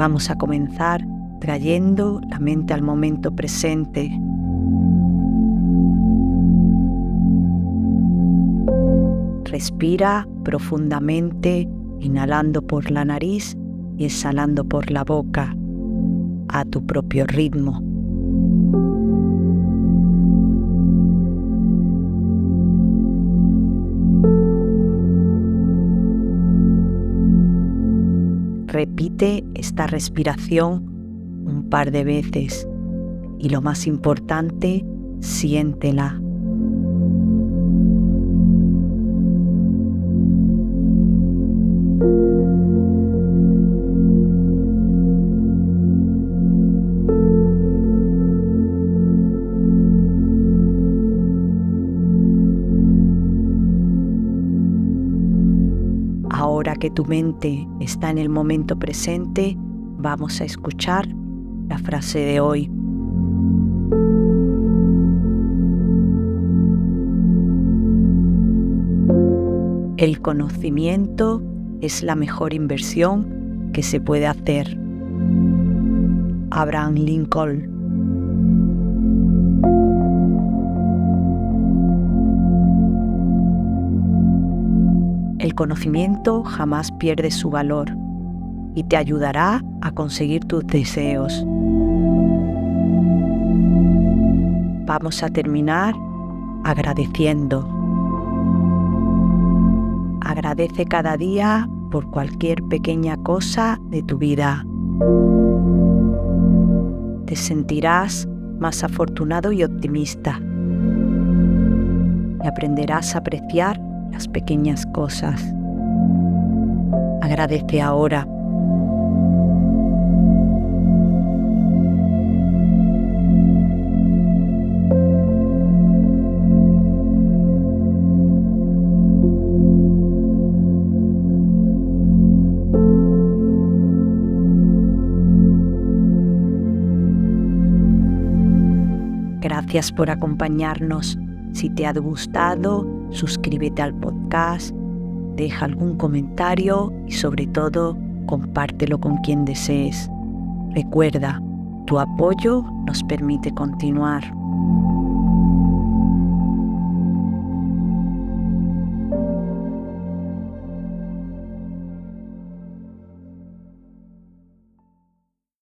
Vamos a comenzar trayendo la mente al momento presente. Respira profundamente, inhalando por la nariz y exhalando por la boca, a tu propio ritmo. Repite esta respiración un par de veces y lo más importante, siéntela. Ahora que tu mente está en el momento presente, vamos a escuchar la frase de hoy. El conocimiento es la mejor inversión que se puede hacer. Abraham Lincoln El conocimiento jamás pierde su valor y te ayudará a conseguir tus deseos. Vamos a terminar agradeciendo. Agradece cada día por cualquier pequeña cosa de tu vida. Te sentirás más afortunado y optimista. Y aprenderás a apreciar las pequeñas cosas. Agradece ahora. Gracias por acompañarnos. Si te ha gustado, suscríbete al podcast, deja algún comentario y sobre todo compártelo con quien desees. Recuerda, tu apoyo nos permite continuar.